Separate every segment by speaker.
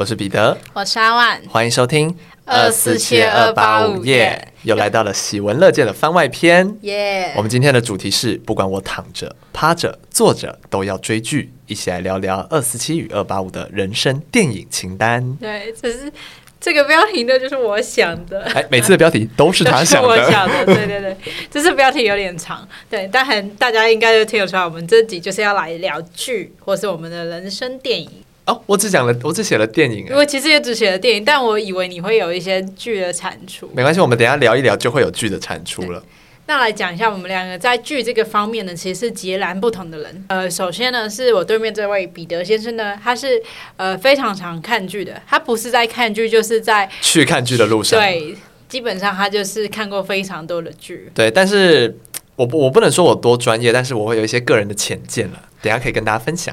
Speaker 1: 我是彼得，
Speaker 2: 我是阿万，
Speaker 1: 欢迎收听二四七二八五夜，又来到了喜闻乐见的番外篇。
Speaker 2: 耶！
Speaker 1: 我们今天的主题是，不管我躺着、趴着、坐着，都要追剧。一起来聊聊二四七与二八五的人生电影清单。
Speaker 2: 对，只是这个标题呢，就是我想的。
Speaker 1: 哎，每次的标题都是他想的。
Speaker 2: 我想的，对对对，这次 标题有点长，对，但很大家应该就听得出来，我们这集就是要来聊剧，或是我们的人生电影。
Speaker 1: 哦，我只讲了，我只写了电影。
Speaker 2: 我其实也只写了电影，但我以为你会有一些剧的产出。
Speaker 1: 没关系，我们等一下聊一聊，就会有剧的产出了。
Speaker 2: 那来讲一下，我们两个在剧这个方面呢，其实是截然不同的人。呃，首先呢，是我对面这位彼得先生呢，他是呃非常常看剧的，他不是在看剧，就是在
Speaker 1: 去看剧的路上。
Speaker 2: 对，基本上他就是看过非常多的剧。
Speaker 1: 对，但是我我不能说我多专业，但是我会有一些个人的浅见了，等下可以跟大家分享。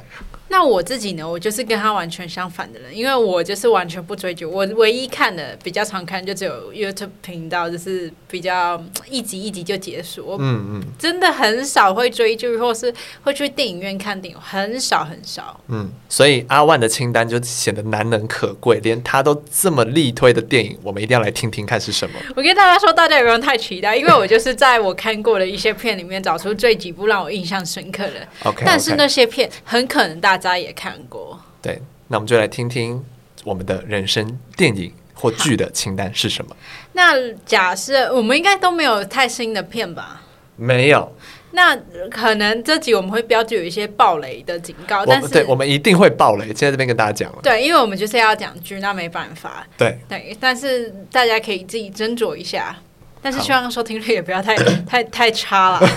Speaker 2: 那我自己呢？我就是跟他完全相反的人，因为我就是完全不追剧。我唯一看的比较常看就只有 YouTube 频道，就是比较一集一集就结束。嗯嗯，真的很少会追剧，或是会去电影院看电影，很少很少。
Speaker 1: 嗯，所以阿万的清单就显得难能可贵，连他都这么力推的电影，我们一定要来听听看是什么。
Speaker 2: 我跟大家说，大家也不用太期待，因为我就是在我看过的一些片里面找出这几部让我印象深刻的。
Speaker 1: OK，
Speaker 2: 但是那些片很可能大。大家也看过，
Speaker 1: 对，那我们就来听听我们的人生电影或剧的清单是什么。
Speaker 2: 那假设我们应该都没有太新的片吧？
Speaker 1: 没有。
Speaker 2: 那可能这集我们会标注有一些暴雷的警告，但是
Speaker 1: 对，我们一定会暴雷。现在这边跟大家讲了，
Speaker 2: 对，因为我们就是要讲剧，那没办法。
Speaker 1: 对
Speaker 2: 对，但是大家可以自己斟酌一下。但是希望收听率也不要太 太太差了。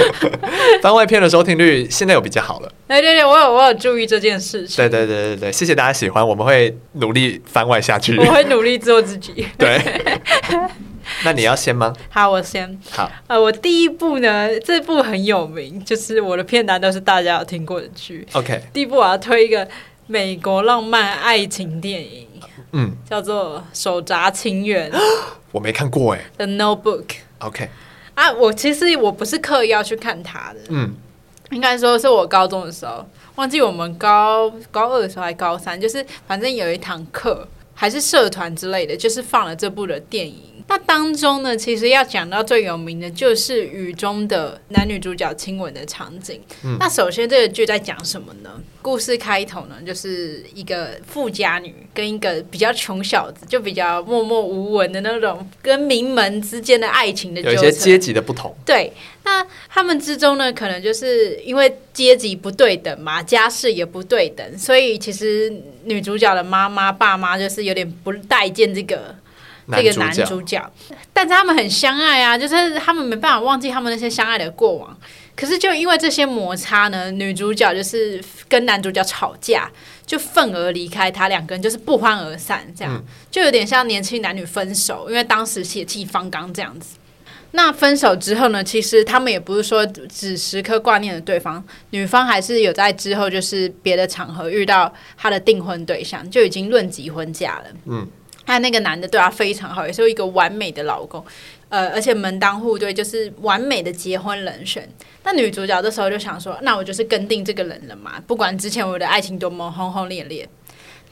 Speaker 1: 番外篇的收听率现在有比较好了。
Speaker 2: 对对对，我有我有注意这件事情。
Speaker 1: 对对对对对，谢谢大家喜欢，我们会努力番外下去。
Speaker 2: 我会努力做自己。
Speaker 1: 对。那你要先吗？
Speaker 2: 好，我先。
Speaker 1: 好。
Speaker 2: 呃，我第一部呢，这部很有名，就是我的片单都是大家有听过的剧。
Speaker 1: OK。
Speaker 2: 第一部我要推一个美国浪漫爱情电影，
Speaker 1: 嗯，
Speaker 2: 叫做《手札情缘》。
Speaker 1: 我没看过哎，《
Speaker 2: The Notebook》
Speaker 1: OK
Speaker 2: 啊，我其实我不是刻意要去看它的，嗯，应该说是我高中的时候，忘记我们高高二的时候还高三，就是反正有一堂课还是社团之类的，就是放了这部的电影。那当中呢，其实要讲到最有名的就是雨中的男女主角亲吻的场景。嗯，那首先这个剧在讲什么呢？故事开头呢，就是一个富家女跟一个比较穷小子，就比较默默无闻的那种，跟名门之间的爱情的
Speaker 1: 有一些阶级的不同。
Speaker 2: 对，那他们之中呢，可能就是因为阶级不对等嘛，家世也不对等，所以其实女主角的妈妈、爸妈就是有点不待见这个。这个男主角，但是他们很相爱啊，就是他们没办法忘记他们那些相爱的过往。可是就因为这些摩擦呢，女主角就是跟男主角吵架，就愤而离开他，两个人就是不欢而散，这样、嗯、就有点像年轻男女分手，因为当时血气方刚这样子。那分手之后呢，其实他们也不是说只时刻挂念着对方，女方还是有在之后就是别的场合遇到他的订婚对象，就已经论及婚嫁了。嗯。他那个男的对他非常好，也是一个完美的老公，呃，而且门当户对，就是完美的结婚人选。那女主角这时候就想说，那我就是跟定这个人了嘛，不管之前我的爱情多么轰轰烈烈。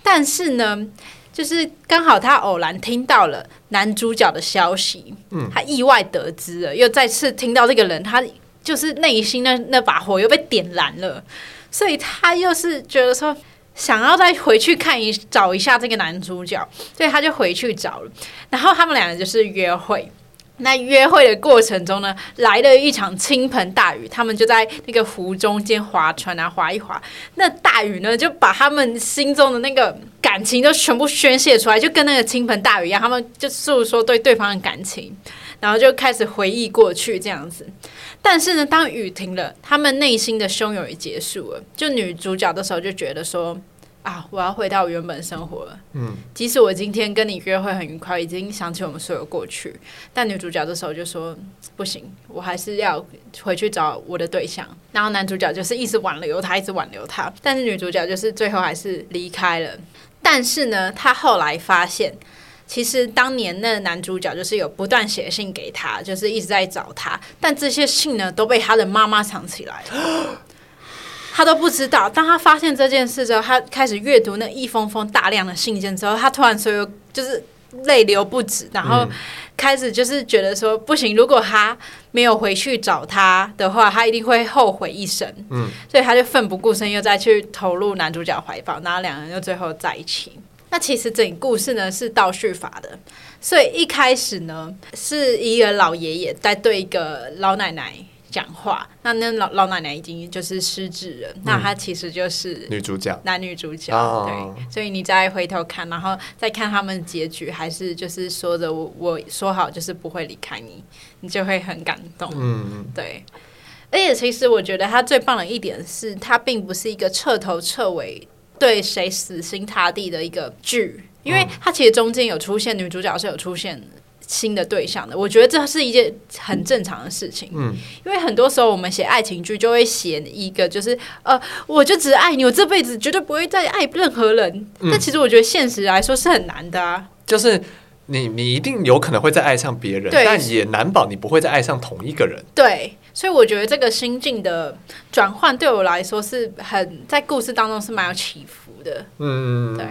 Speaker 2: 但是呢，就是刚好他偶然听到了男主角的消息，嗯，他意外得知了，又再次听到这个人，他就是内心那那把火又被点燃了，所以他又是觉得说。想要再回去看一找一下这个男主角，所以他就回去找了。然后他们两个就是约会。那约会的过程中呢，来了一场倾盆大雨，他们就在那个湖中间划船啊，划一划。那大雨呢，就把他们心中的那个感情都全部宣泄出来，就跟那个倾盆大雨一样。他们就诉说对对方的感情，然后就开始回忆过去这样子。但是呢，当雨停了，他们内心的汹涌也结束了。就女主角的时候就觉得说啊，我要回到原本生活了。嗯，即使我今天跟你约会很愉快，已经想起我们所有过去，但女主角这时候就说不行，我还是要回去找我的对象。然后男主角就是一直挽留她，一直挽留她。但是女主角就是最后还是离开了。但是呢，她后来发现。其实当年那个男主角就是有不断写信给他，就是一直在找他，但这些信呢都被他的妈妈藏起来了。他都不知道。当他发现这件事之后，他开始阅读那一封封大量的信件之后，他突然所有就是泪流不止，然后开始就是觉得说不行，如果他没有回去找他的话，他一定会后悔一生。嗯，所以他就奋不顾身又再去投入男主角怀抱，然后两人又最后在一起。那其实整个故事呢是倒叙法的，所以一开始呢是一个老爷爷在对一个老奶奶讲话，那那老老奶奶已经就是失智了，嗯、那她其实就是女主角，男女主角，对，所以你再回头看，然后再看他们结局，还是就是说着我我说好就是不会离开你，你就会很感动，嗯，对。而且其实我觉得他最棒的一点是，他并不是一个彻头彻尾。对谁死心塌地的一个剧，因为它其实中间有出现女主角是有出现新的对象的，我觉得这是一件很正常的事情。嗯，因为很多时候我们写爱情剧就会写一个，就是呃，我就只爱你，我这辈子绝对不会再爱任何人。嗯，但其实我觉得现实来说是很难的啊，
Speaker 1: 就是你你一定有可能会再爱上别人，但也难保你不会再爱上同一个人。
Speaker 2: 对。所以我觉得这个心境的转换对我来说是很在故事当中是蛮有起伏的，嗯，对，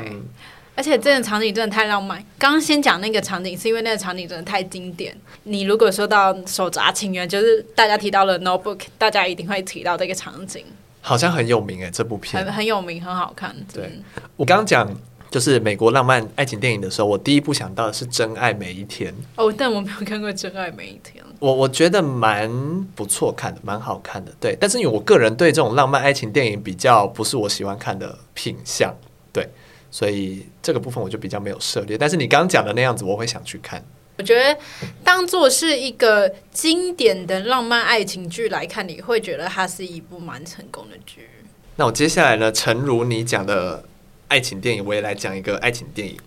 Speaker 2: 而且这个场景真的太浪漫。刚刚先讲那个场景，是因为那个场景真的太经典。你如果说到手札情缘，就是大家提到了 Notebook，大家一定会提到这个场景，
Speaker 1: 好像很有名哎，这部片
Speaker 2: 很很有名，很好看。
Speaker 1: 对，我刚刚讲就是美国浪漫爱情电影的时候，我第一部想到的是《真爱每一天》。
Speaker 2: 哦，但我没有看过《真爱每一天》。
Speaker 1: 我我觉得蛮不错看的，蛮好看的，对。但是因为我个人对这种浪漫爱情电影比较不是我喜欢看的品相，对，所以这个部分我就比较没有涉猎。但是你刚刚讲的那样子，我会想去看。
Speaker 2: 我觉得当做是一个经典的浪漫爱情剧来看，你会觉得它是一部蛮成功的剧。
Speaker 1: 那我接下来呢，诚如你讲的爱情电影，我也来讲一个爱情电影。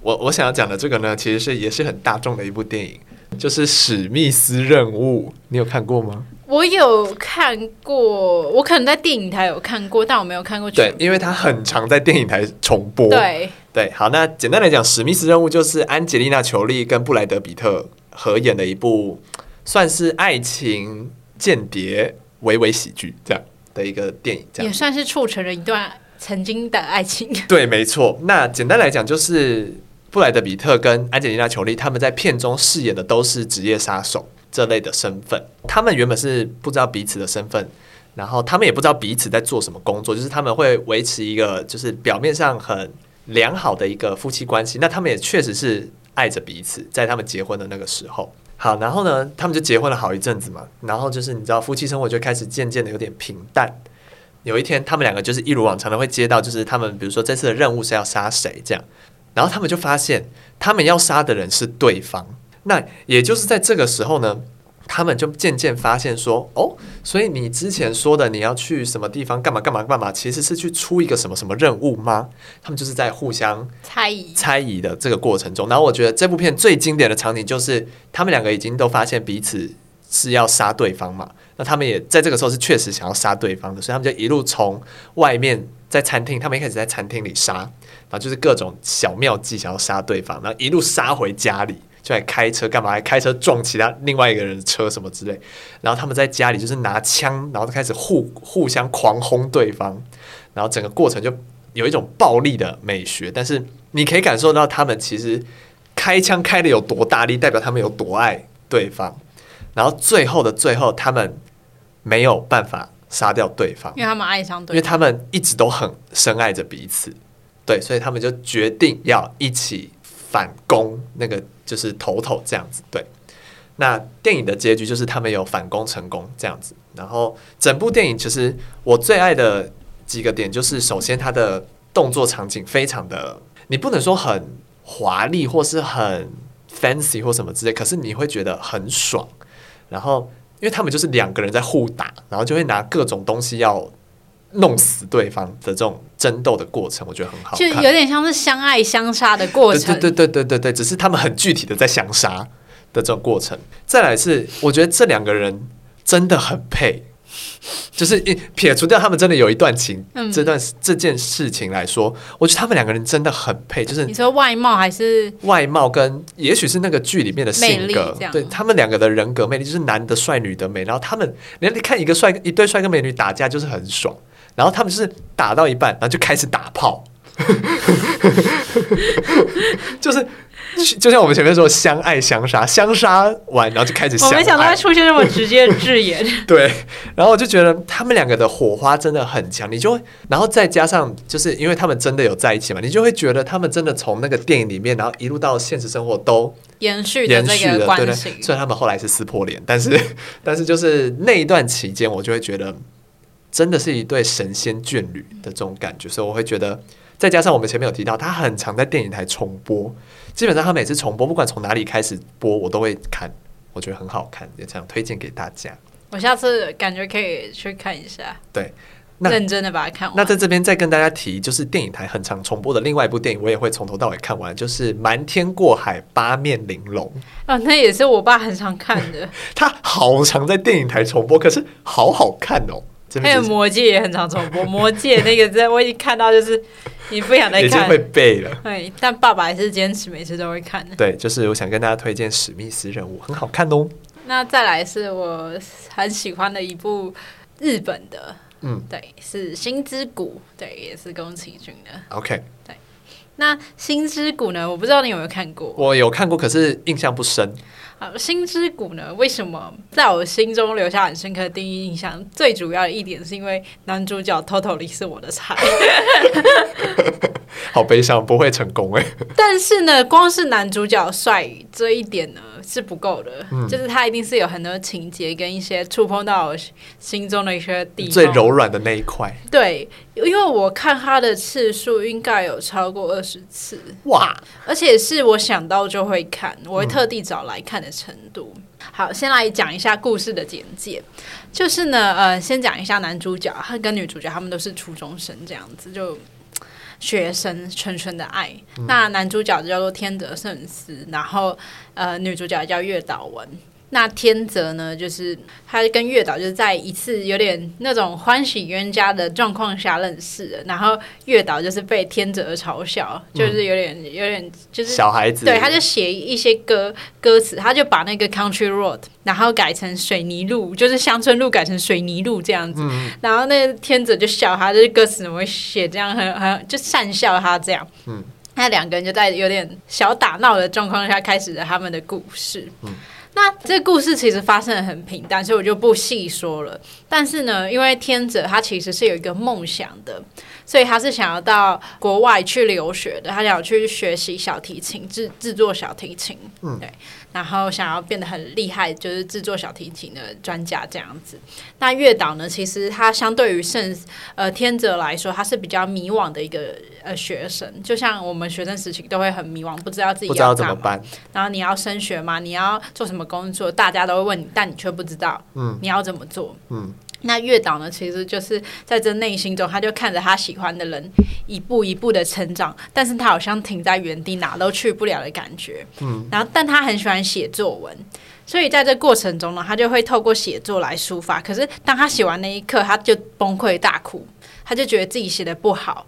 Speaker 1: 我我想要讲的这个呢，其实是也是很大众的一部电影。就是史密斯任务，你有看过吗？
Speaker 2: 我有看过，我可能在电影台有看过，但我没有看过。
Speaker 1: 对，因为它很常在电影台重播。
Speaker 2: 对
Speaker 1: 对，好，那简单来讲，史密斯任务就是安吉丽娜·裘丽跟布莱德·比特合演的一部，算是爱情间谍微微喜剧这样的一个电影，这样
Speaker 2: 也算是促成了一段曾经的爱情。
Speaker 1: 对，没错。那简单来讲就是。布莱德·彼特跟安吉丽娜·裘丽，他们在片中饰演的都是职业杀手这类的身份。他们原本是不知道彼此的身份，然后他们也不知道彼此在做什么工作，就是他们会维持一个就是表面上很良好的一个夫妻关系。那他们也确实是爱着彼此，在他们结婚的那个时候。好，然后呢，他们就结婚了好一阵子嘛。然后就是你知道，夫妻生活就开始渐渐的有点平淡。有一天，他们两个就是一如往常的会接到，就是他们比如说这次的任务是要杀谁这样。然后他们就发现，他们要杀的人是对方。那也就是在这个时候呢，他们就渐渐发现说：“哦，所以你之前说的你要去什么地方干嘛干嘛干嘛，其实是去出一个什么什么任务吗？”他们就是在互相猜疑猜疑的这个过程中。然后我觉得这部片最经典的场景就是，他们两个已经都发现彼此是要杀对方嘛。那他们也在这个时候是确实想要杀对方的，所以他们就一路从外面在餐厅，他们一开始在餐厅里杀。然后就是各种小妙计，想要杀对方，然后一路杀回家里，就来开车干嘛？还开车撞其他另外一个人的车什么之类。然后他们在家里就是拿枪，然后就开始互互相狂轰对方。然后整个过程就有一种暴力的美学，但是你可以感受到他们其实开枪开的有多大力，代表他们有多爱对方。然后最后的最后，他们没有办法杀掉对方，
Speaker 2: 因为他们爱上对方，
Speaker 1: 因为他们一直都很深爱着彼此。对，所以他们就决定要一起反攻那个就是头头这样子。对，那电影的结局就是他们有反攻成功这样子。然后整部电影其实我最爱的几个点就是，首先它的动作场景非常的，你不能说很华丽或是很 fancy 或什么之类，可是你会觉得很爽。然后因为他们就是两个人在互打，然后就会拿各种东西要。弄死对方的这种争斗的过程，我觉得很好看，
Speaker 2: 就有点像是相爱相杀的过程。
Speaker 1: 对对对对对对，只是他们很具体的在相杀的这种过程。再来是，我觉得这两个人真的很配。就是一撇除掉他们真的有一段情，嗯、这段这件事情来说，我觉得他们两个人真的很配。就是
Speaker 2: 你说外貌还是
Speaker 1: 外貌跟也许是那个剧里面的性格，对他们两个的人格魅力，就是男的帅，女的美。然后他们，你看一个帅一对帅哥美女打架就是很爽。然后他们就是打到一半，然后就开始打炮，就是。就像我们前面说，相爱相杀，相杀完然后就开始相爱。
Speaker 2: 我没想到会出现这么直接的字眼。
Speaker 1: 对，然后我就觉得他们两个的火花真的很强，你就会，然后再加上就是因为他们真的有在一起嘛，你就会觉得他们真的从那个电影里面，然后一路到现实生活都
Speaker 2: 延续延续的关系。对对，
Speaker 1: 虽然他们后来是撕破脸，但是但是就是那一段期间，我就会觉得真的是一对神仙眷侣的这种感觉，所以我会觉得。再加上我们前面有提到，他很常在电影台重播，基本上他每次重播，不管从哪里开始播，我都会看，我觉得很好看，也这样推荐给大家。
Speaker 2: 我下次感觉可以去看一下，
Speaker 1: 对，
Speaker 2: 认真的把它看完。
Speaker 1: 那在这边再跟大家提，就是电影台很常重播的另外一部电影，我也会从头到尾看完，就是《瞒天过海，八面玲珑》。
Speaker 2: 啊，那也是我爸很常看的。
Speaker 1: 他好常在电影台重播，可是好好看哦。
Speaker 2: 还有《魔戒》也很常重播，《魔戒》那个在我已经看到就是。你不想再看，已经
Speaker 1: 会背了。
Speaker 2: 对，但爸爸还是坚持每次都会看的。
Speaker 1: 对，就是我想跟大家推荐《史密斯任务》，很好看哦。
Speaker 2: 那再来是我很喜欢的一部日本的，嗯，对，是《星之谷》，对，也是宫崎骏的。
Speaker 1: OK，
Speaker 2: 对。那《星之谷》呢？我不知道你有没有看过？
Speaker 1: 我有看过，可是印象不深。
Speaker 2: 《心之谷》呢？为什么在我心中留下很深刻的第一印象？最主要的一点是因为男主角 totally 是我的菜。
Speaker 1: 好悲伤，不会成功哎。
Speaker 2: 但是呢，光是男主角帅这一点呢是不够的，嗯，就是他一定是有很多情节跟一些触碰到我心中的一些地方，
Speaker 1: 最柔软的那一块。
Speaker 2: 对，因为我看他的次数应该有超过二十次
Speaker 1: 哇，
Speaker 2: 而且是我想到就会看，我会特地找来看的程度。嗯，好，先来讲一下故事的简介，就是呢，呃，先讲一下男主角，他跟女主角他们都是初中生，这样子就。学生纯纯的爱，那男主角叫做天泽圣司，然后呃，女主角叫月岛文。那天泽呢，就是他跟月岛就是在一次有点那种欢喜冤家的状况下认识的，然后月岛就是被天泽嘲笑，就是有点有点就是
Speaker 1: 小孩子，
Speaker 2: 对，他就写一些歌歌词，他就把那个 country road 然后改成水泥路，就是乡村路改成水泥路这样子，嗯、然后那天泽就笑他，就是歌词怎么会写这样，很很就讪笑他这样，嗯，那两个人就在有点小打闹的状况下开始了他们的故事，嗯。那这个故事其实发生的很平淡，所以我就不细说了。但是呢，因为天泽他其实是有一个梦想的，所以他是想要到国外去留学的，他想要去学习小提琴，制制作小提琴，嗯，对。然后想要变得很厉害，就是制作小提琴的专家这样子。那月岛呢？其实他相对于圣呃天泽来说，他是比较迷惘的一个呃学生。就像我们学生时期都会很迷惘，不知道自己要，要怎么办。然后你要升学吗？你要做什么工作？大家都会问你，但你却不知道。嗯，你要怎么做？嗯。那月岛呢？其实就是在这内心中，他就看着他喜欢的人一步一步的成长，但是他好像停在原地，哪都去不了的感觉。嗯，然后但他很喜欢写作文，所以在这过程中呢，他就会透过写作来抒发。可是当他写完那一刻，他就崩溃大哭，他就觉得自己写的不好。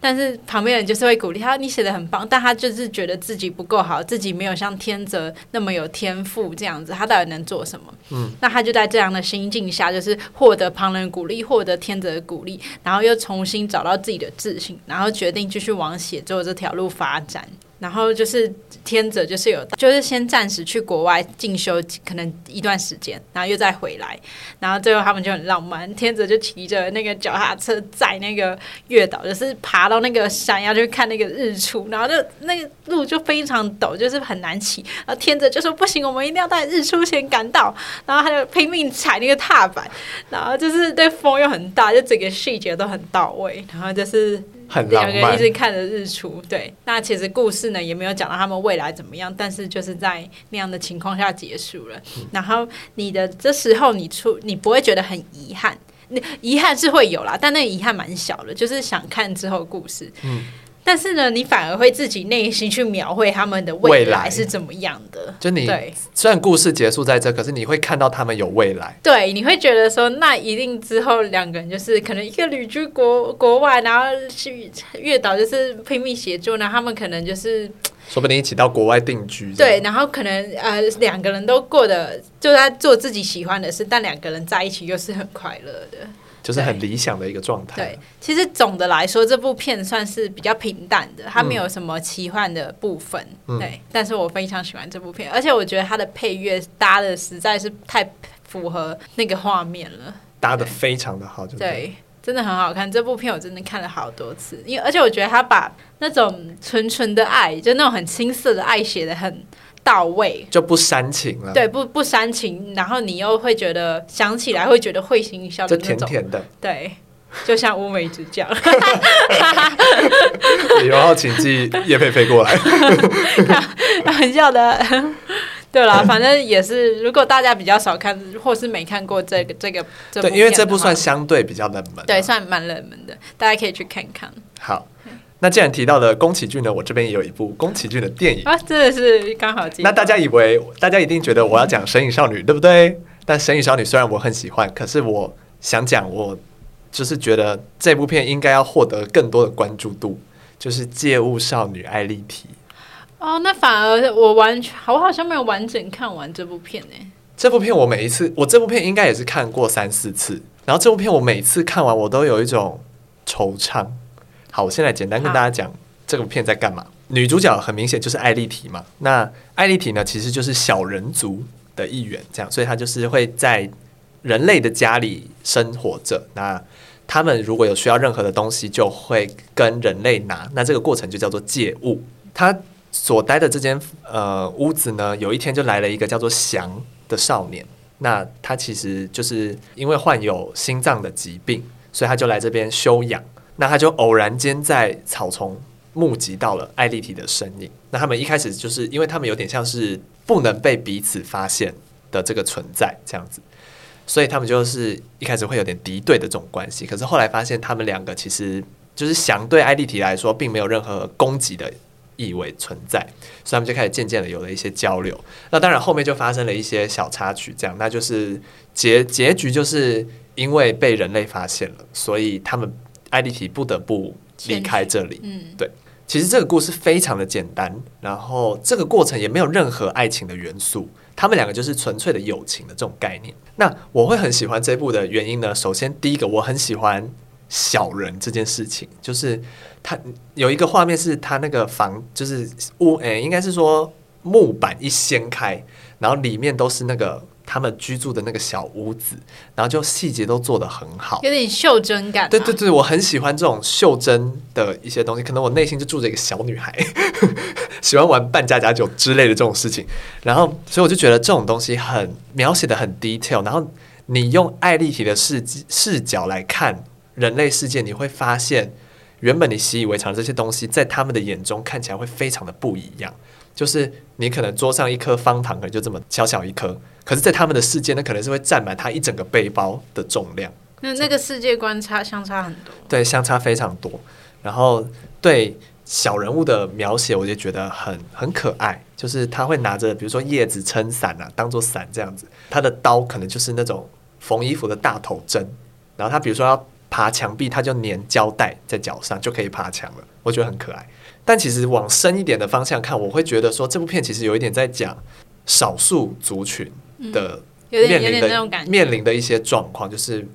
Speaker 2: 但是旁边人就是会鼓励他，你写的很棒，但他就是觉得自己不够好，自己没有像天泽那么有天赋这样子，他到底能做什么？嗯，那他就在这样的心境下，就是获得旁人鼓励，获得天泽的鼓励，然后又重新找到自己的自信，然后决定继续往写作这条路发展。然后就是天泽，就是有，就是先暂时去国外进修，可能一段时间，然后又再回来，然后最后他们就很浪漫，天泽就骑着那个脚踏车载那个月岛，就是爬到那个山要去看那个日出，然后就那个路就非常陡，就是很难骑，然后天泽就说不行，我们一定要在日出前赶到，然后他就拼命踩那个踏板，然后就是对风又很大，就整个细节都很到位，然后就是。两个人一直看着日出，对。那其实故事呢也没有讲到他们未来怎么样，但是就是在那样的情况下结束了。嗯、然后你的这时候你出，你不会觉得很遗憾，那遗憾是会有啦，但那遗憾蛮小的，就是想看之后故事。嗯。但是呢，你反而会自己内心去描绘他们的未来是怎么样的。
Speaker 1: 就你对，虽然故事结束在这，可是你会看到他们有未来。
Speaker 2: 对，你会觉得说，那一定之后两个人就是可能一个旅居国国外，然后去月岛就是拼命协助，然后他们可能就是
Speaker 1: 说不定一起到国外定居。
Speaker 2: 对，然后可能呃两个人都过得就在做自己喜欢的事，但两个人在一起又是很快乐的。
Speaker 1: 就是很理想的一个状态。
Speaker 2: 对，其实总的来说，这部片算是比较平淡的，它没有什么奇幻的部分。嗯、对，但是我非常喜欢这部片，而且我觉得它的配乐搭的实在是太符合那个画面了，
Speaker 1: 搭的非常的好，
Speaker 2: 对，真的很好看。这部片我真的看了好多次，因为而且我觉得他把那种纯纯的爱，就那种很青涩的爱写的很。到位
Speaker 1: 就不煽情了，
Speaker 2: 对，不不煽情，然后你又会觉得想起来会觉得会心一笑的那种，
Speaker 1: 就甜甜的，
Speaker 2: 对，就像乌梅子酱。
Speaker 1: 然后请寄叶佩佩过来，
Speaker 2: 开玩笑的。对啦，反正也是，如果大家比较少看，或是没看过这个这个
Speaker 1: 对，因为这部算相对比较冷门，
Speaker 2: 对，算蛮冷门的，大家可以去看看。
Speaker 1: 好。那既然提到了宫崎骏呢，我这边也有一部宫崎骏的电影
Speaker 2: 啊，真的是刚好。
Speaker 1: 那大家以为，大家一定觉得我要讲《神隐少女》，对不对？但《神隐少女》虽然我很喜欢，可是我想讲，我就是觉得这部片应该要获得更多的关注度，就是《借物少女艾丽缇》。
Speaker 2: 哦，那反而我完全，我好像没有完整看完这部片呢。
Speaker 1: 这部片我每一次，我这部片应该也是看过三四次，然后这部片我每次看完，我都有一种惆怅。好，我现在简单跟大家讲这部片在干嘛。女主角很明显就是艾丽缇嘛。那艾丽缇呢，其实就是小人族的一员，这样，所以她就是会在人类的家里生活着。那他们如果有需要任何的东西，就会跟人类拿。那这个过程就叫做借物。她所待的这间呃屋子呢，有一天就来了一个叫做翔的少年。那他其实就是因为患有心脏的疾病，所以他就来这边休养。那他就偶然间在草丛目击到了艾丽缇的身影。那他们一开始就是因为他们有点像是不能被彼此发现的这个存在这样子，所以他们就是一开始会有点敌对的这种关系。可是后来发现他们两个其实就是相对艾丽缇来说并没有任何攻击的意味存在，所以他们就开始渐渐的有了一些交流。那当然后面就发生了一些小插曲，这样那就是结结局就是因为被人类发现了，所以他们。艾丽缇不得不离开这里。嗯，对，其实这个故事非常的简单，然后这个过程也没有任何爱情的元素，他们两个就是纯粹的友情的这种概念。那我会很喜欢这部的原因呢，首先第一个我很喜欢小人这件事情，就是他有一个画面是他那个房就是屋，诶，应该是说木板一掀开，然后里面都是那个。他们居住的那个小屋子，然后就细节都做得很好，
Speaker 2: 有点袖珍感。
Speaker 1: 对对对，我很喜欢这种袖珍的一些东西。可能我内心就住着一个小女孩，喜欢玩扮家家酒之类的这种事情。然后，所以我就觉得这种东西很描写的很 detail。然后，你用爱丽缇的视视角来看人类世界，你会发现，原本你习以为常的这些东西，在他们的眼中看起来会非常的不一样。就是你可能桌上一颗方糖，可能就这么小小一颗。可是，在他们的世界，那可能是会占满他一整个背包的重量。
Speaker 2: 那那个世界观差相差很多，
Speaker 1: 对，相差非常多。然后对小人物的描写，我就觉得很很可爱。就是他会拿着，比如说叶子撑伞啊，当做伞这样子。他的刀可能就是那种缝衣服的大头针。然后他比如说要爬墙壁，他就粘胶带在脚上，就可以爬墙了。我觉得很可爱。但其实往深一点的方向看，我会觉得说，这部片其实有一点在讲少数族群。的面临的面临的一些状况，就是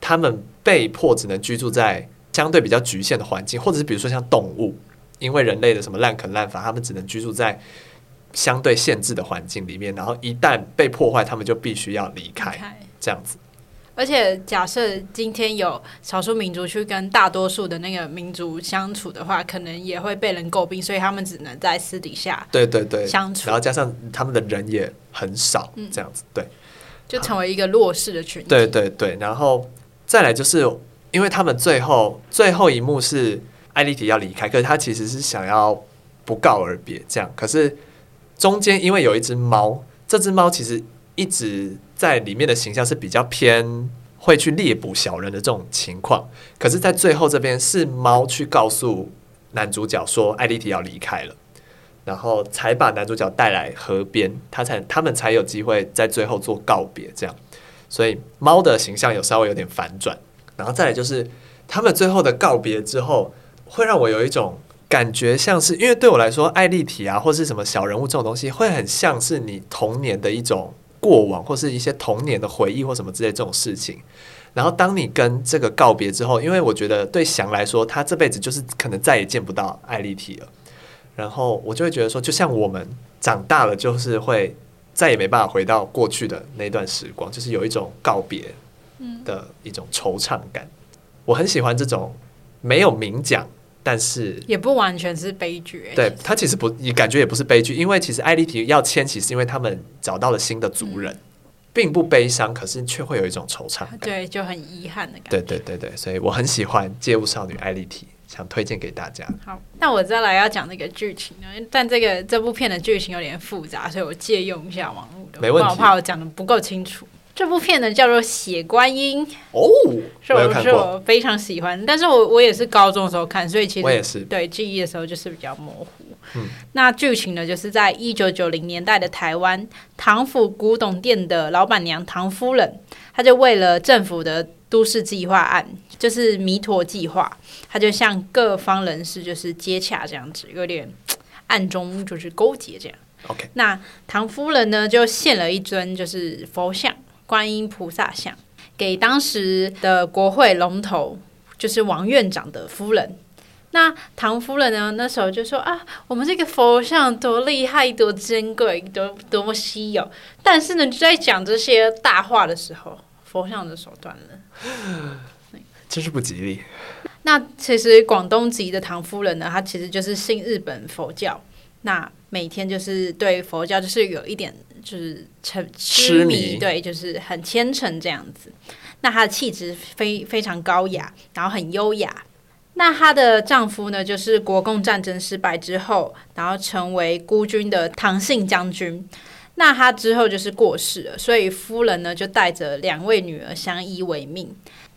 Speaker 1: 他们被迫只能居住在相对比较局限的环境，或者是比如说像动物，因为人类的什么滥垦滥伐，他们只能居住在相对限制的环境里面，然后一旦被破坏，他们就必须要离开，这样子。
Speaker 2: 而且，假设今天有少数民族去跟大多数的那个民族相处的话，可能也会被人诟病，所以他们只能在私底下
Speaker 1: 对对对
Speaker 2: 相处。
Speaker 1: 然后加上他们的人也很少，这样子对，
Speaker 2: 就成为一个弱势的群体。
Speaker 1: 对对对，然后再来就是，因为他们最后最后一幕是艾丽缇要离开，可是他其实是想要不告而别，这样。可是中间因为有一只猫，这只猫其实一直。在里面的形象是比较偏会去猎捕小人的这种情况，可是，在最后这边是猫去告诉男主角说艾莉缇要离开了，然后才把男主角带来河边，他才他们才有机会在最后做告别，这样，所以猫的形象有稍微有点反转，然后再来就是他们最后的告别之后，会让我有一种感觉，像是因为对我来说，艾莉缇啊或是什么小人物这种东西，会很像是你童年的一种。过往或是一些童年的回忆或什么之类这种事情。然后当你跟这个告别之后，因为我觉得对翔来说，他这辈子就是可能再也见不到艾丽缇了。然后我就会觉得说，就像我们长大了，就是会再也没办法回到过去的那段时光，就是有一种告别的一种惆怅感。我很喜欢这种没有明讲，但是
Speaker 2: 也不完全是悲剧。
Speaker 1: 对，他其实不，你感觉也不是悲剧，因为其实艾丽缇要迁徙是因为他们找到了新的族人，并不悲伤，可是却会有一种惆怅感，
Speaker 2: 对，就很遗憾的感觉。
Speaker 1: 对对对对，所以我很喜欢《街舞少女艾丽缇》。想推荐给大家。
Speaker 2: 好，那我再来要讲那个剧情呢，但这个这部片的剧情有点复杂，所以我借用一下网络的，
Speaker 1: 没问题。
Speaker 2: 我怕我讲的不够清楚。这部片呢叫做《血观音》
Speaker 1: 哦，
Speaker 2: 是我是我非常喜欢，但是我我也是高中的时候看，所以其实
Speaker 1: 我也是
Speaker 2: 对记忆的时候就是比较模糊。
Speaker 1: 嗯，
Speaker 2: 那剧情呢就是在一九九零年代的台湾，唐府古董店的老板娘唐夫人，她就为了政府的都市计划案，就是弥陀计划，她就向各方人士就是接洽这样子，有点 暗中就是勾结这样。
Speaker 1: OK，
Speaker 2: 那唐夫人呢就献了一尊就是佛像。观音菩萨像给当时的国会龙头，就是王院长的夫人。那唐夫人呢，那时候就说啊，我们这个佛像多厉害、多珍贵、多多么稀有。但是呢，就在讲这些大话的时候，佛像的手断了，
Speaker 1: 真是不吉利。
Speaker 2: 那其实广东籍的唐夫人呢，她其实就是信日本佛教。那每天就是对佛教就是有一点。就是沉痴迷，对，就是很虔诚这样子。那她的气质非非常高雅，然后很优雅。那她的丈夫呢，就是国共战争失败之后，然后成为孤军的唐姓将军。那他之后就是过世了，所以夫人呢就带着两位女儿相依为命。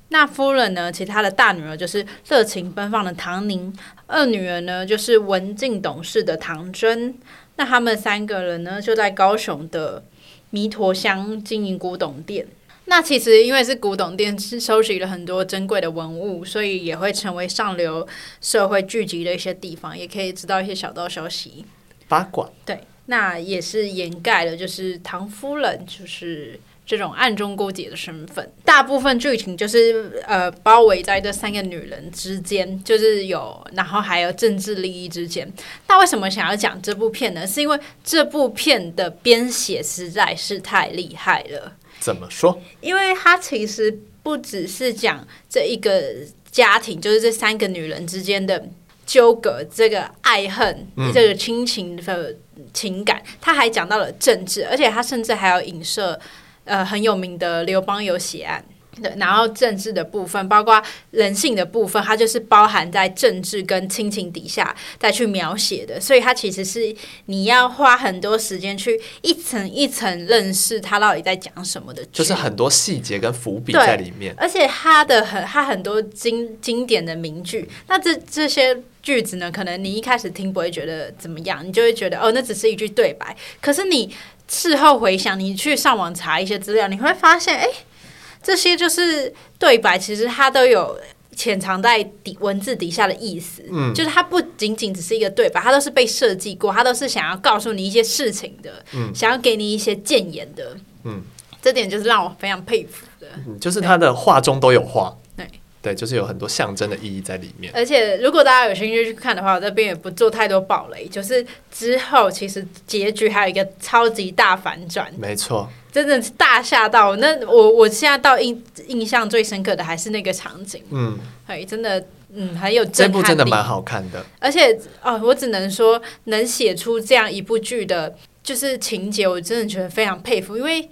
Speaker 2: 那夫人呢，其实她的大女儿就是热情奔放的唐宁，二女儿呢就是文静懂事的唐真。那他们三个人呢，就在高雄的弥陀乡经营古董店。那其实因为是古董店，是收集了很多珍贵的文物，所以也会成为上流社会聚集的一些地方，也可以知道一些小道消息、
Speaker 1: 八卦。
Speaker 2: 对，那也是掩盖了，就是唐夫人，就是。这种暗中勾结的身份，大部分剧情就是呃包围在这三个女人之间，就是有，然后还有政治利益之间。那为什么想要讲这部片呢？是因为这部片的编写实在是太厉害了。
Speaker 1: 怎么说？因为
Speaker 2: 它其实不只是讲这一个家庭，就是这三个女人之间的纠葛，这个爱恨，嗯、这个亲情的情感，他还讲到了政治，而且他甚至还有影射。呃，很有名的刘邦有血案，对，然后政治的部分，包括人性的部分，它就是包含在政治跟亲情底下再去描写的，所以它其实是你要花很多时间去一层一层认识它到底在讲什么的，
Speaker 1: 就是很多细节跟伏笔在里面，
Speaker 2: 而且它的很它很多经经典的名句，那这这些句子呢，可能你一开始听不会觉得怎么样，你就会觉得哦，那只是一句对白，可是你。事后回想，你去上网查一些资料，你会发现，哎，这些就是对白，其实它都有潜藏在底文字底下的意思。嗯，就是它不仅仅只是一个对白，它都是被设计过，它都是想要告诉你一些事情的，嗯，想要给你一些建言的，嗯，这点就是让我非常佩服的。
Speaker 1: 嗯，就是他的话中都有话。对，就是有很多象征的意义在里面。
Speaker 2: 而且，如果大家有兴趣去看的话，我这边也不做太多暴雷。就是之后，其实结局还有一个超级大反转。
Speaker 1: 没错，
Speaker 2: 真的是大吓到。那我我现在到印印象最深刻的还是那个场景。嗯，哎，真的，嗯，很有。
Speaker 1: 这部真的蛮好看的。
Speaker 2: 而且，哦，我只能说，能写出这样一部剧的，就是情节，我真的觉得非常佩服，因为。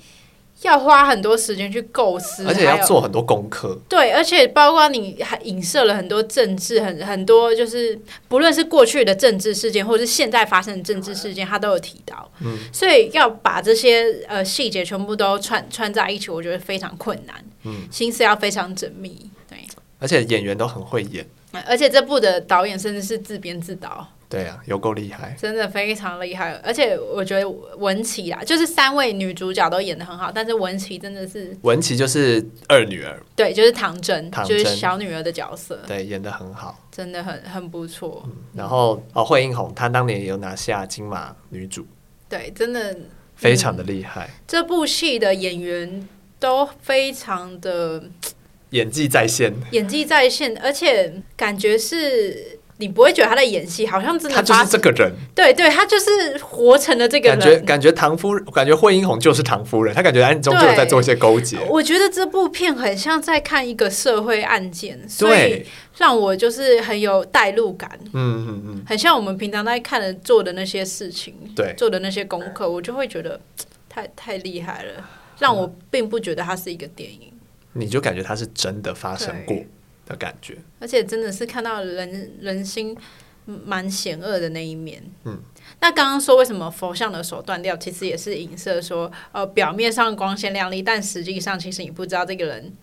Speaker 2: 要花很多时间去构思，
Speaker 1: 而且要做很多功课。
Speaker 2: 对，而且包括你还影射了很多政治，很很多就是不论是过去的政治事件，或者是现在发生的政治事件，他都有提到。嗯，所以要把这些呃细节全部都串串在一起，我觉得非常困难。嗯，心思要非常缜密。对，
Speaker 1: 而且演员都很会演。
Speaker 2: 而且这部的导演甚至是自编自导。
Speaker 1: 对啊，有够厉害，
Speaker 2: 真的非常厉害。而且我觉得文琪啊，就是三位女主角都演的很好，但是文琪真的是
Speaker 1: 文琪就是二女儿，
Speaker 2: 对，就是唐真，唐真就是小女儿的角色，
Speaker 1: 对，演的很好，
Speaker 2: 真的很很不错。
Speaker 1: 嗯，然后哦，惠英红她当年也有拿下金马女主，
Speaker 2: 对，真的
Speaker 1: 非常的厉害。
Speaker 2: 嗯，这部戏的演员都非常的
Speaker 1: 演技在线，
Speaker 2: 演技在线，而且感觉是。你不会觉得他在演戏，好像真的
Speaker 1: 他就是这个人。
Speaker 2: 对对，他就是活成了这个人。
Speaker 1: 感觉感觉唐夫人，感觉惠英红就是唐夫人，他感觉暗中就在做一些勾结。
Speaker 2: 我觉得这部片很像在看一个社会案件，所以让我就是很有代入感。嗯嗯嗯，很像我们平常在看的做的那些事情，对，做的那些功课，我就会觉得太太厉害了，让我并不觉得它是一个电影。
Speaker 1: 你就感觉它是真的发生过。的感觉，
Speaker 2: 而且真的是看到人人心蛮险恶的那一面。嗯，那刚刚说为什么佛像的手断掉，其实也是影射说，呃，表面上光鲜亮丽，但实际上其实你不知道这个人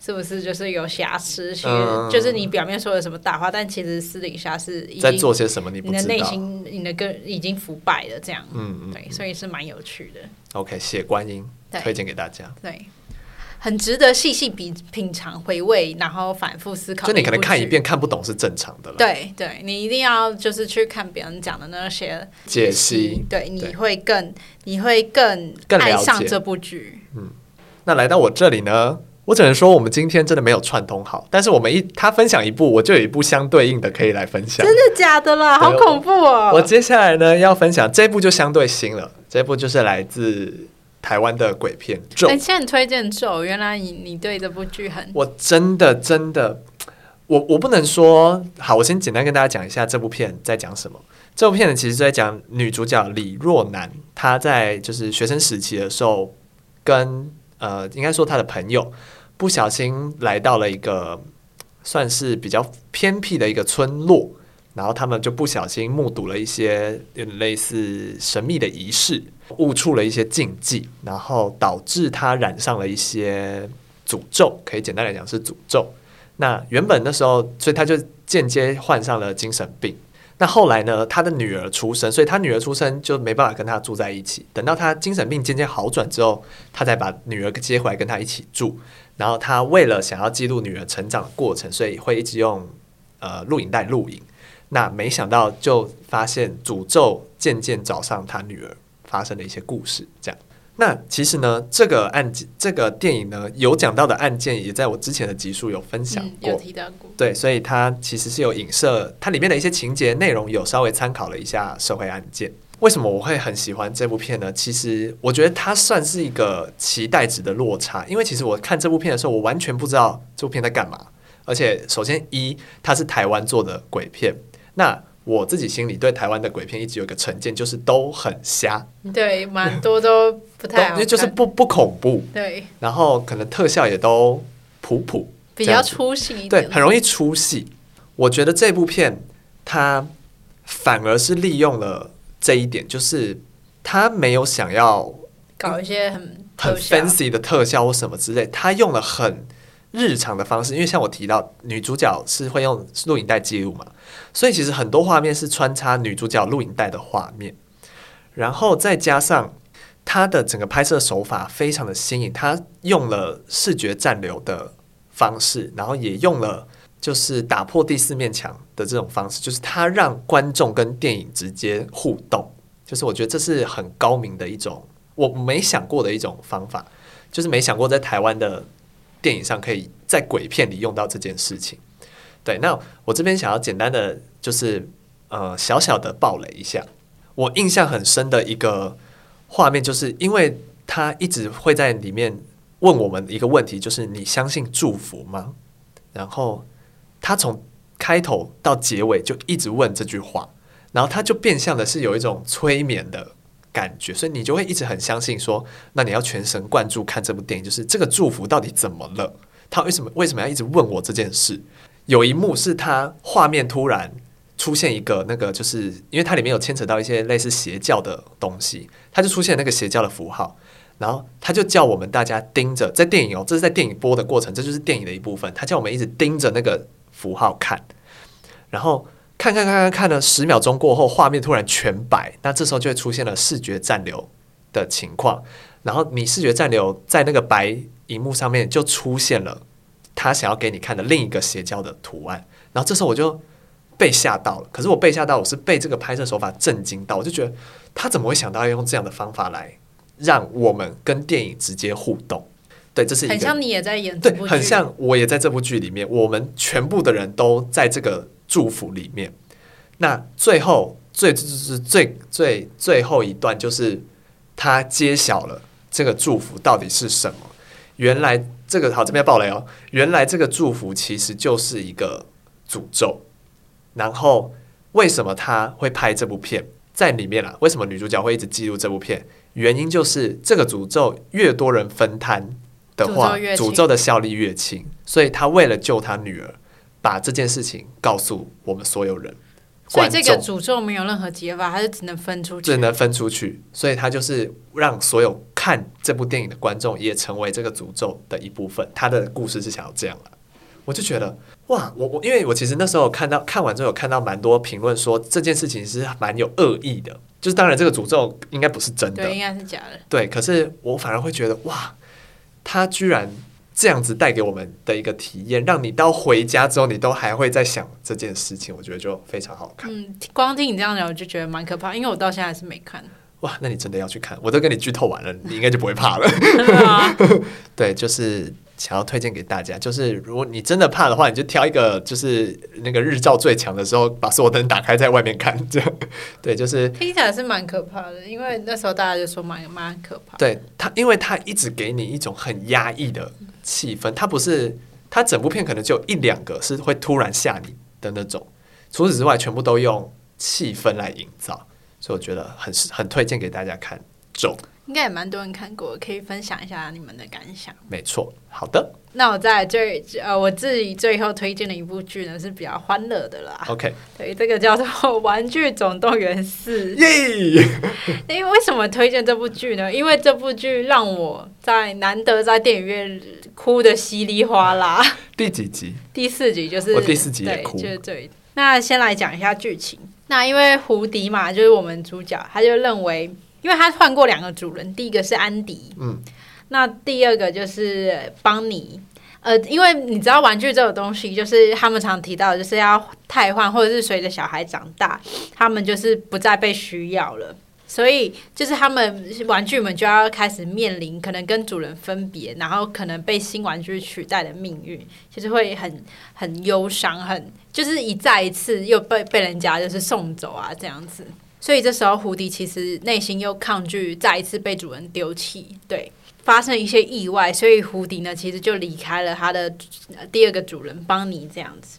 Speaker 2: 是不是就是有瑕疵，其实、嗯、就是你表面说的什么大话，但其实私底下是
Speaker 1: 在做些什么你不知道，
Speaker 2: 你的内心，你的根已经腐败了，这样。嗯嗯，对，所以是蛮有趣的。
Speaker 1: OK，写观音推荐给大家。
Speaker 2: 对。很值得细细品品尝、回味，然后反复思考。
Speaker 1: 就你可能看一遍看不懂是正常的了。
Speaker 2: 对对，你一定要就是去看别人讲的那些
Speaker 1: 解析，
Speaker 2: 对，你会更你会更爱上这部剧。
Speaker 1: 嗯，那来到我这里呢，我只能说我们今天真的没有串通好，但是我们一他分享一部，我就有一部相对应的可以来分享。
Speaker 2: 真的假的啦？好恐怖哦！
Speaker 1: 我接下来呢要分享这部就相对新了，这部就是来自。台湾的鬼片咒，
Speaker 2: 哎，现在推荐咒，原来你你对这部剧很……
Speaker 1: 我真的真的，我我不能说好，我先简单跟大家讲一下这部片在讲什么。这部片呢，其实是在讲女主角李若男，她在就是学生时期的时候，跟呃，应该说她的朋友不小心来到了一个算是比较偏僻的一个村落。然后他们就不小心目睹了一些类似神秘的仪式，误触了一些禁忌，然后导致他染上了一些诅咒，可以简单来讲是诅咒。那原本那时候，所以他就间接患上了精神病。那后来呢，他的女儿出生，所以他女儿出生就没办法跟他住在一起。等到他精神病渐渐好转之后，他才把女儿接回来跟他一起住。然后他为了想要记录女儿成长的过程，所以会一直用呃录影带录影。那没想到，就发现诅咒渐渐找上他女儿发生的一些故事。这样，那其实呢，这个案件，这个电影呢，有讲到的案件，也在我之前的集数有分享过，
Speaker 2: 有提到过。
Speaker 1: 对，所以它其实是有影射，它里面的一些情节内容有稍微参考了一下社会案件。为什么我会很喜欢这部片呢？其实我觉得它算是一个期待值的落差，因为其实我看这部片的时候，我完全不知道这部片在干嘛。而且，首先一，它是台湾做的鬼片。那我自己心里对台湾的鬼片一直有个成见，就是都很瞎，
Speaker 2: 对，蛮多都不太好，
Speaker 1: 因为就是不不恐怖，
Speaker 2: 对，
Speaker 1: 然后可能特效也都普普，
Speaker 2: 比较出戏，
Speaker 1: 对，很容易出戏。我觉得这部片它反而是利用了这一点，就是他没有想要
Speaker 2: 搞一些很
Speaker 1: 很 fancy 的特效或什么之类，他用了很日常的方式，因为像我提到女主角是会用录影带记录嘛。所以其实很多画面是穿插女主角录影带的画面，然后再加上她的整个拍摄手法非常的新颖，她用了视觉暂留的方式，然后也用了就是打破第四面墙的这种方式，就是她让观众跟电影直接互动，就是我觉得这是很高明的一种我没想过的一种方法，就是没想过在台湾的电影上可以在鬼片里用到这件事情。对，那我这边想要简单的就是呃小小的爆雷一下，我印象很深的一个画面，就是因为他一直会在里面问我们一个问题，就是你相信祝福吗？然后他从开头到结尾就一直问这句话，然后他就变相的是有一种催眠的感觉，所以你就会一直很相信说，那你要全神贯注看这部电影，就是这个祝福到底怎么了？他为什么为什么要一直问我这件事？有一幕是他画面突然出现一个那个，就是因为它里面有牵扯到一些类似邪教的东西，他就出现那个邪教的符号，然后他就叫我们大家盯着，在电影哦，这是在电影播的过程，这就是电影的一部分。他叫我们一直盯着那个符号看，然后看看看看看了十秒钟过后，画面突然全白，那这时候就会出现了视觉暂留的情况，然后你视觉暂留在那个白荧幕上面就出现了。他想要给你看的另一个邪教的图案，然后这时候我就被吓到了。可是我被吓到，我是被这个拍摄手法震惊到，我就觉得他怎么会想到要用这样的方法来让我们跟电影直接互动。对，这是一个
Speaker 2: 很像你也在演
Speaker 1: 对，很像我也在这部剧里面，我们全部的人都在这个祝福里面。那最后最就是最最最后一段，就是他揭晓了这个祝福到底是什么。原来这个好，这边要爆雷哦。原来这个祝福其实就是一个诅咒。然后为什么他会拍这部片在里面啦？为什么女主角会一直记录这部片？原因就是这个诅咒越多人分摊的话，诅咒的效力越轻。所以他为了救他女儿，把这件事情告诉我们所有人。
Speaker 2: 所以这个诅咒没有任何解法，它是只能分出去，
Speaker 1: 只能分出去。所以他就是让所有看这部电影的观众也成为这个诅咒的一部分。他的故事是想要这样了，我就觉得哇，我我因为我其实那时候看到看完之后有看到蛮多评论说这件事情是蛮有恶意的，就是当然这个诅咒应该不是真的，
Speaker 2: 对，应该是假的。
Speaker 1: 对，可是我反而会觉得哇，他居然。这样子带给我们的一个体验，让你到回家之后，你都还会在想这件事情，我觉得就非常好看。
Speaker 2: 嗯，光听你这样讲，我就觉得蛮可怕，因为我到现在还是没看。
Speaker 1: 哇，那你真的要去看？我都跟你剧透完了，你应该就不会怕了。对，就是。想要推荐给大家，就是如果你真的怕的话，你就挑一个就是那个日照最强的时候，把所有灯打开，在外面看，这样对，就是
Speaker 2: 听起来是蛮可怕的，因为那时候大家就说蛮蛮可怕。
Speaker 1: 对他，因为他一直给你一种很压抑的气氛，它不是它整部片可能就一两个是会突然吓你的那种，除此之外，全部都用气氛来营造，所以我觉得很很推荐给大家看。咒。
Speaker 2: 应该也蛮多人看过，可以分享一下你们的感想。
Speaker 1: 没错，好的。
Speaker 2: 那我在最呃，我自己最后推荐的一部剧呢是比较欢乐的啦。
Speaker 1: OK，
Speaker 2: 对，这个叫做《玩具总动员四》。
Speaker 1: 耶！
Speaker 2: 因为为什么推荐这部剧呢？因为这部剧让我在难得在电影院哭的稀里哗啦。
Speaker 1: 第几集？
Speaker 2: 第四集，就是
Speaker 1: 我第四集也哭。
Speaker 2: 对，就是对。那先来讲一下剧情。那因为胡迪嘛，就是我们主角，他就认为。因为他换过两个主人，第一个是安迪，嗯，那第二个就是邦尼，呃，因为你知道玩具这种东西，就是他们常提到，就是要汰换，或者是随着小孩长大，他们就是不再被需要了，所以就是他们玩具们就要开始面临可能跟主人分别，然后可能被新玩具取代的命运，其实会很很忧伤，很就是一再一次又被被人家就是送走啊这样子。所以这时候，胡迪其实内心又抗拒再一次被主人丢弃，对，发生一些意外，所以胡迪呢，其实就离开了他的第二个主人邦尼这样子。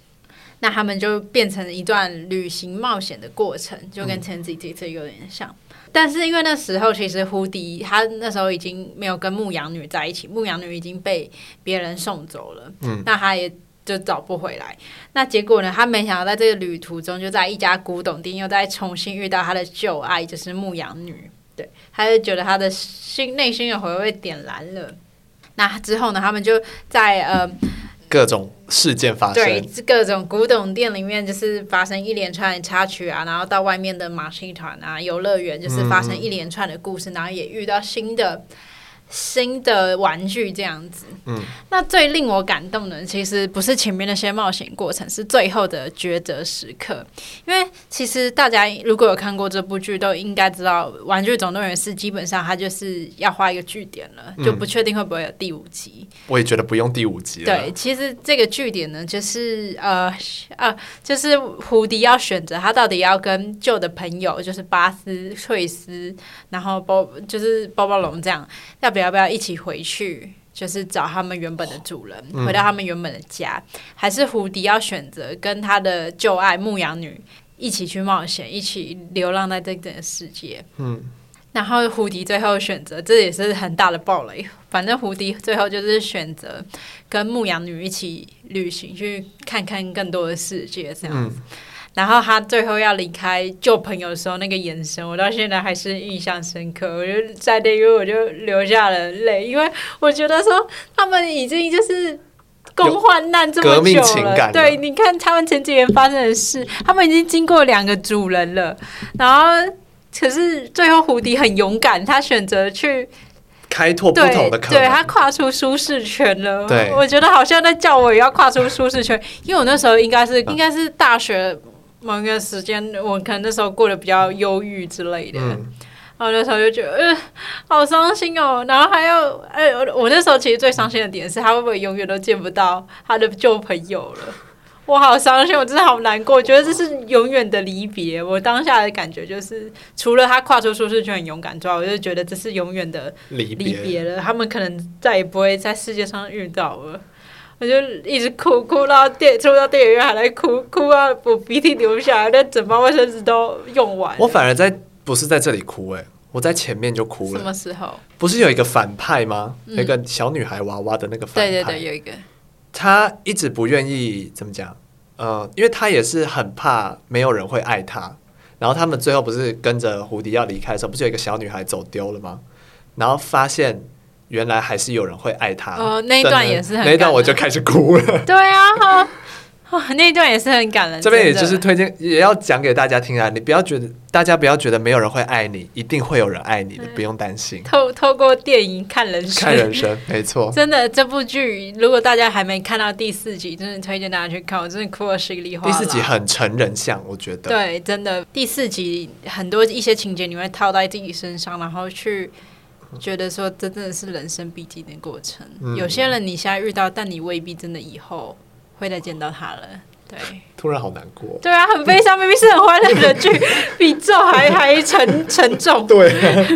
Speaker 2: 那他们就变成一段旅行冒险的过程，就跟前几集这有点像。嗯。但是因为那时候，其实胡迪他那时候已经没有跟牧羊女在一起，牧羊女已经被别人送走了。嗯，那他也。就找不回来，那结果呢？他没想到在这个旅途中，就在一家古董店又再重新遇到他的旧爱，就是牧羊女。对，他就觉得他的心内心的回味点燃了。那之后呢？他们就在呃
Speaker 1: 各种事件发生，
Speaker 2: 对，各种古董店里面就是发生一连串的插曲啊，然后到外面的马戏团啊、游乐园，就是发生一连串的故事，嗯、然后也遇到新的。新的玩具这样子，嗯，那最令我感动的，其实不是前面那些冒险过程，是最后的抉择时刻。因为其实大家如果有看过这部剧，都应该知道，《玩具总动员是》基本上它就是要画一个据点了，就不确定会不会有第五集。
Speaker 1: 我也觉得不用第五集了。
Speaker 2: 对，其实这个据点呢，就是呃呃，就是胡迪要选择他到底要跟旧的朋友，就是巴斯、翠丝，然后包就是包包龙这样，要不要？要不要一起回去？就是找他们原本的主人，嗯、回到他们原本的家，还是胡迪要选择跟他的旧爱牧羊女一起去冒险，一起流浪在这个世界？嗯，然后胡迪最后选择，这也是很大的暴雷。反正胡迪最后就是选择跟牧羊女一起旅行，去看看更多的世界，这样子。嗯然后他最后要离开旧朋友的时候，那个眼神，我到现在还是印象深刻。我就在那个，我就流下了泪，因为我觉得说他们已经就是共患难这么久了。了对，你看他们前几年发生的事，他们已经经过两个主人了。然后，可是最后胡迪很勇敢，他选择去
Speaker 1: 开拓不同的可能。
Speaker 2: 对，他跨出舒适圈了。
Speaker 1: 对，
Speaker 2: 我觉得好像在叫我也要跨出舒适圈，因为我那时候应该是应该是大学。某一个时间，我可能那时候过得比较忧郁之类的，嗯、后那时候就觉得，呃，好伤心哦。然后还有，哎、欸，我那时候其实最伤心的点是，他会不会永远都见不到他的旧朋友了？我好伤心，我真的好难过，我觉得这是永远的离别。我当下的感觉就是，除了他跨出舒适圈很勇敢之外，我就觉得这是永远的离别了。他们可能再也不会在世界上遇到了。我就一直哭，哭到电，出到电影院还在哭，哭到我鼻涕流下来，那整包卫生纸都用完。
Speaker 1: 我反而在不是在这里哭，哎，我在前面就哭了。
Speaker 2: 什么时候？
Speaker 1: 不是有一个反派吗？嗯、有一个小女孩娃娃的那个反派。
Speaker 2: 对对对，有一个。
Speaker 1: 他一直不愿意怎么讲？呃，因为他也是很怕没有人会爱他。然后他们最后不是跟着胡迪要离开的时候，不是有一个小女孩走丢了吗？然后发现原来还是有人会爱他。
Speaker 2: 哦，那一段也是很。
Speaker 1: 那一段我就开始哭了。
Speaker 2: 对啊。哦，那一段也是很感人。
Speaker 1: 这边也就是推荐，也要讲给大家听啊！你不要觉得，大家不要觉得没有人会爱你，一定会有人爱你的，不用担心。
Speaker 2: 透透过电影看人生，
Speaker 1: 看人生，没错。
Speaker 2: 真的，这部剧如果大家还没看到第四集，真的推荐大家去看。我真的哭了稀里哗啦。
Speaker 1: 第四集很成人像，我觉得。
Speaker 2: 对，真的，第四集很多一些情节你会套在自己身上，然后去觉得说，这真的是人生必经的过程。嗯。有些人你现在遇到，但你未必真的以后会再见到他了。对，
Speaker 1: 突然好难过。
Speaker 2: 对啊，很悲伤，明明是很欢乐的剧，比咒还还沉沉重。
Speaker 1: 对，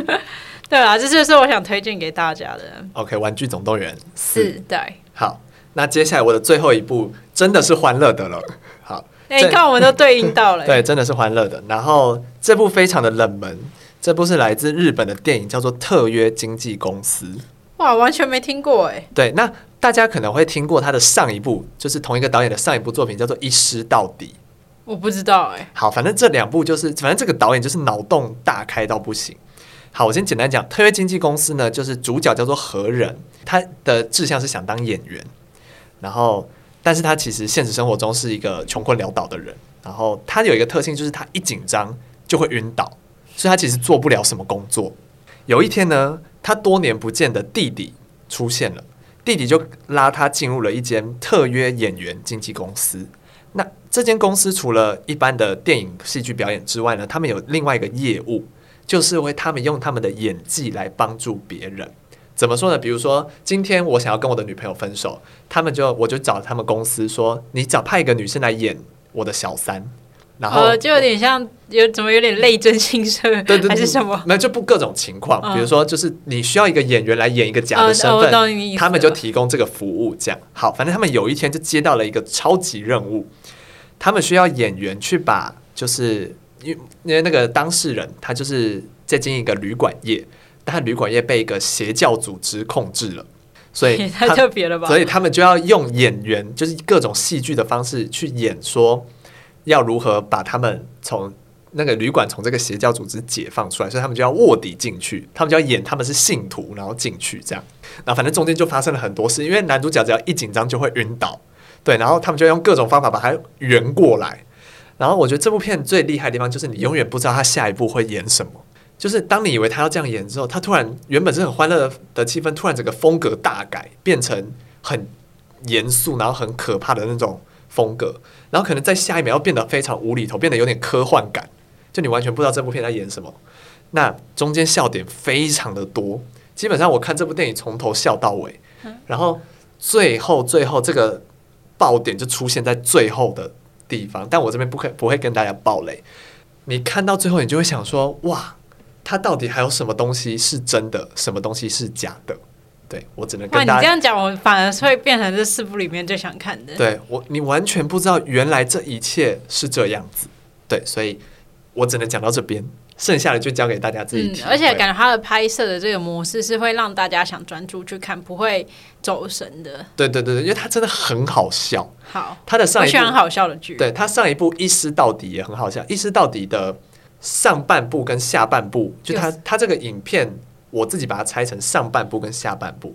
Speaker 2: 对啊，这就是我想推荐给大家的。
Speaker 1: OK，《玩具总动员》
Speaker 2: 是，对。
Speaker 1: 好，那接下来我的最后一部真的是欢乐的了。好，
Speaker 2: 哎、欸，你看我们都对应到了。
Speaker 1: 对，真的是欢乐的。然后这部非常的冷门，这部是来自日本的电影，叫做《特约经纪公司》。
Speaker 2: 哇，完全没听过哎。
Speaker 1: 对，那。大家可能会听过他的上一部，就是同一个导演的上一部作品，叫做《一尸到底》。
Speaker 2: 我不知道哎、欸。
Speaker 1: 好，反正这两部就是，反正这个导演就是脑洞大开到不行。好，我先简单讲，特约经纪公司呢，就是主角叫做何人，他的志向是想当演员，然后，但是他其实现实生活中是一个穷困潦倒的人。然后他有一个特性，就是他一紧张就会晕倒，所以他其实做不了什么工作。有一天呢，他多年不见的弟弟出现了。弟弟就拉他进入了一间特约演员经纪公司。那这间公司除了一般的电影、戏剧表演之外呢，他们有另外一个业务，就是为他们用他们的演技来帮助别人。怎么说呢？比如说，今天我想要跟我的女朋友分手，他们就我就找他们公司说，你找派一个女生来演我的小三。然后、
Speaker 2: 呃、就有点像有怎么有点类真心社，对对，还是什么？
Speaker 1: 没有，就不各种情况，嗯、比如说就是你需要一个演员来演一个假的身份，嗯、他们就提供这个服务。这样好，反正他们有一天就接到了一个超级任务，他们需要演员去把就是因因为那个当事人他就是在经营一个旅馆业，但旅馆业被一个邪教组织控制了，所以
Speaker 2: 太特别了吧？
Speaker 1: 所以他们就要用演员，就是各种戏剧的方式去演说。要如何把他们从那个旅馆从这个邪教组织解放出来？所以他们就要卧底进去，他们就要演他们是信徒，然后进去这样。然后反正中间就发生了很多事，因为男主角只要一紧张就会晕倒，对，然后他们就用各种方法把他圆过来。然后我觉得这部片最厉害的地方就是你永远不知道他下一步会演什么，就是当你以为他要这样演之后，他突然原本是很欢乐的气氛，突然整个风格大改，变成很严肃，然后很可怕的那种。风格，然后可能在下一秒要变得非常无厘头，变得有点科幻感，就你完全不知道这部片在演什么。那中间笑点非常的多，基本上我看这部电影从头笑到尾，然后最后最后这个爆点就出现在最后的地方，但我这边不可不会跟大家爆雷。你看到最后，你就会想说：哇，它到底还有什么东西是真的，什么东西是假的？对，我只能跟大
Speaker 2: 家。你这样讲，我反而会变成这四部里面最想看的。
Speaker 1: 对我，你完全不知道原来这一切是这样子。对，所以我只能讲到这边，剩下的就交给大家自己。
Speaker 2: 嗯，而且感觉他的拍摄的这个模式是会让大家想专注去看，不会走神的。
Speaker 1: 对对对，因为他真的很好笑。
Speaker 2: 好，
Speaker 1: 他的上一部
Speaker 2: 很好笑的剧，
Speaker 1: 对他上一部《一尸到底》也很好笑，《一尸到底》的上半部跟下半部，就他他这个影片。我自己把它拆成上半部跟下半部，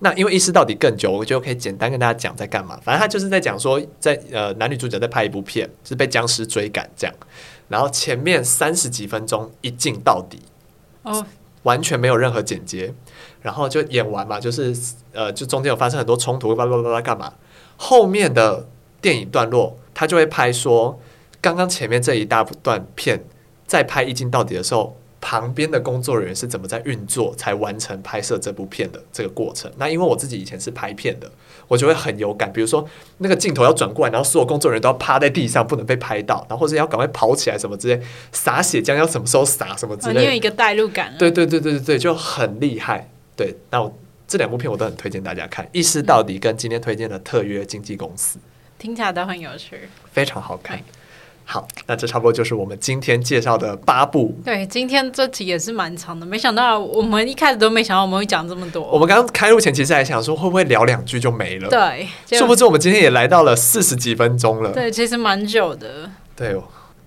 Speaker 1: 那因为一尸到底更久，我就可以简单跟大家讲在干嘛。反正他就是在讲说在，在呃男女主角在拍一部片，就是被僵尸追赶这样，然后前面三十几分钟一镜到底，哦，完全没有任何剪接，然后就演完嘛，就是呃就中间有发生很多冲突，叭叭叭叭干嘛？后面的电影段落，他就会拍说，刚刚前面这一大段片在拍一镜到底的时候。旁边的工作人员是怎么在运作，才完成拍摄这部片的这个过程。那因为我自己以前是拍片的，我就会很有感。比如说那个镜头要转过来，然后所有工作人员都要趴在地上，不能被拍到，然后或者要赶快跑起来什么之类，洒血浆要什么时候洒什么之类的。
Speaker 2: 你有一个代入感。
Speaker 1: 对对对对对对，就很厉害。对，那我这两部片我都很推荐大家看，《一尸到底》跟今天推荐的《特约经纪公司》，
Speaker 2: 听起来都很有趣，
Speaker 1: 非常好看。好，那这差不多就是我们今天介绍的八部。
Speaker 2: 对，今天这题也是蛮长的，没想到我们一开始都没想到我们会讲这么多。
Speaker 1: 我们刚刚开录前其实还想说会不会聊两句就没了，
Speaker 2: 对，
Speaker 1: 殊不知我们今天也来到了四十几分钟了。
Speaker 2: 对，其实蛮久的。
Speaker 1: 对，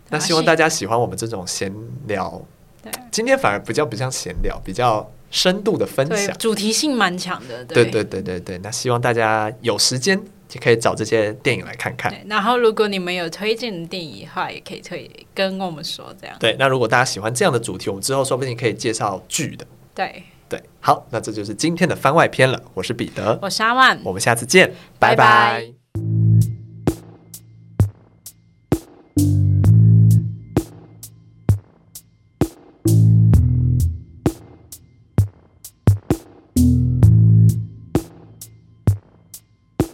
Speaker 1: 那希望大家喜欢我们这种闲聊。对，今天反而比较不像闲聊，比较深度的分享，
Speaker 2: 主题性蛮强的。
Speaker 1: 对对对对对，那希望大家有时间。也可以找这些电影来看看。
Speaker 2: 然后，如果你们有推荐的电影的话，也可以推跟我们说这样。
Speaker 1: 对，那如果大家喜欢这样的主题，我们之后说不定可以介绍剧的。
Speaker 2: 对
Speaker 1: 对，好，那这就是今天的番外篇了。我是彼得，
Speaker 2: 我是阿万，
Speaker 1: 我们下次见，拜拜。拜拜。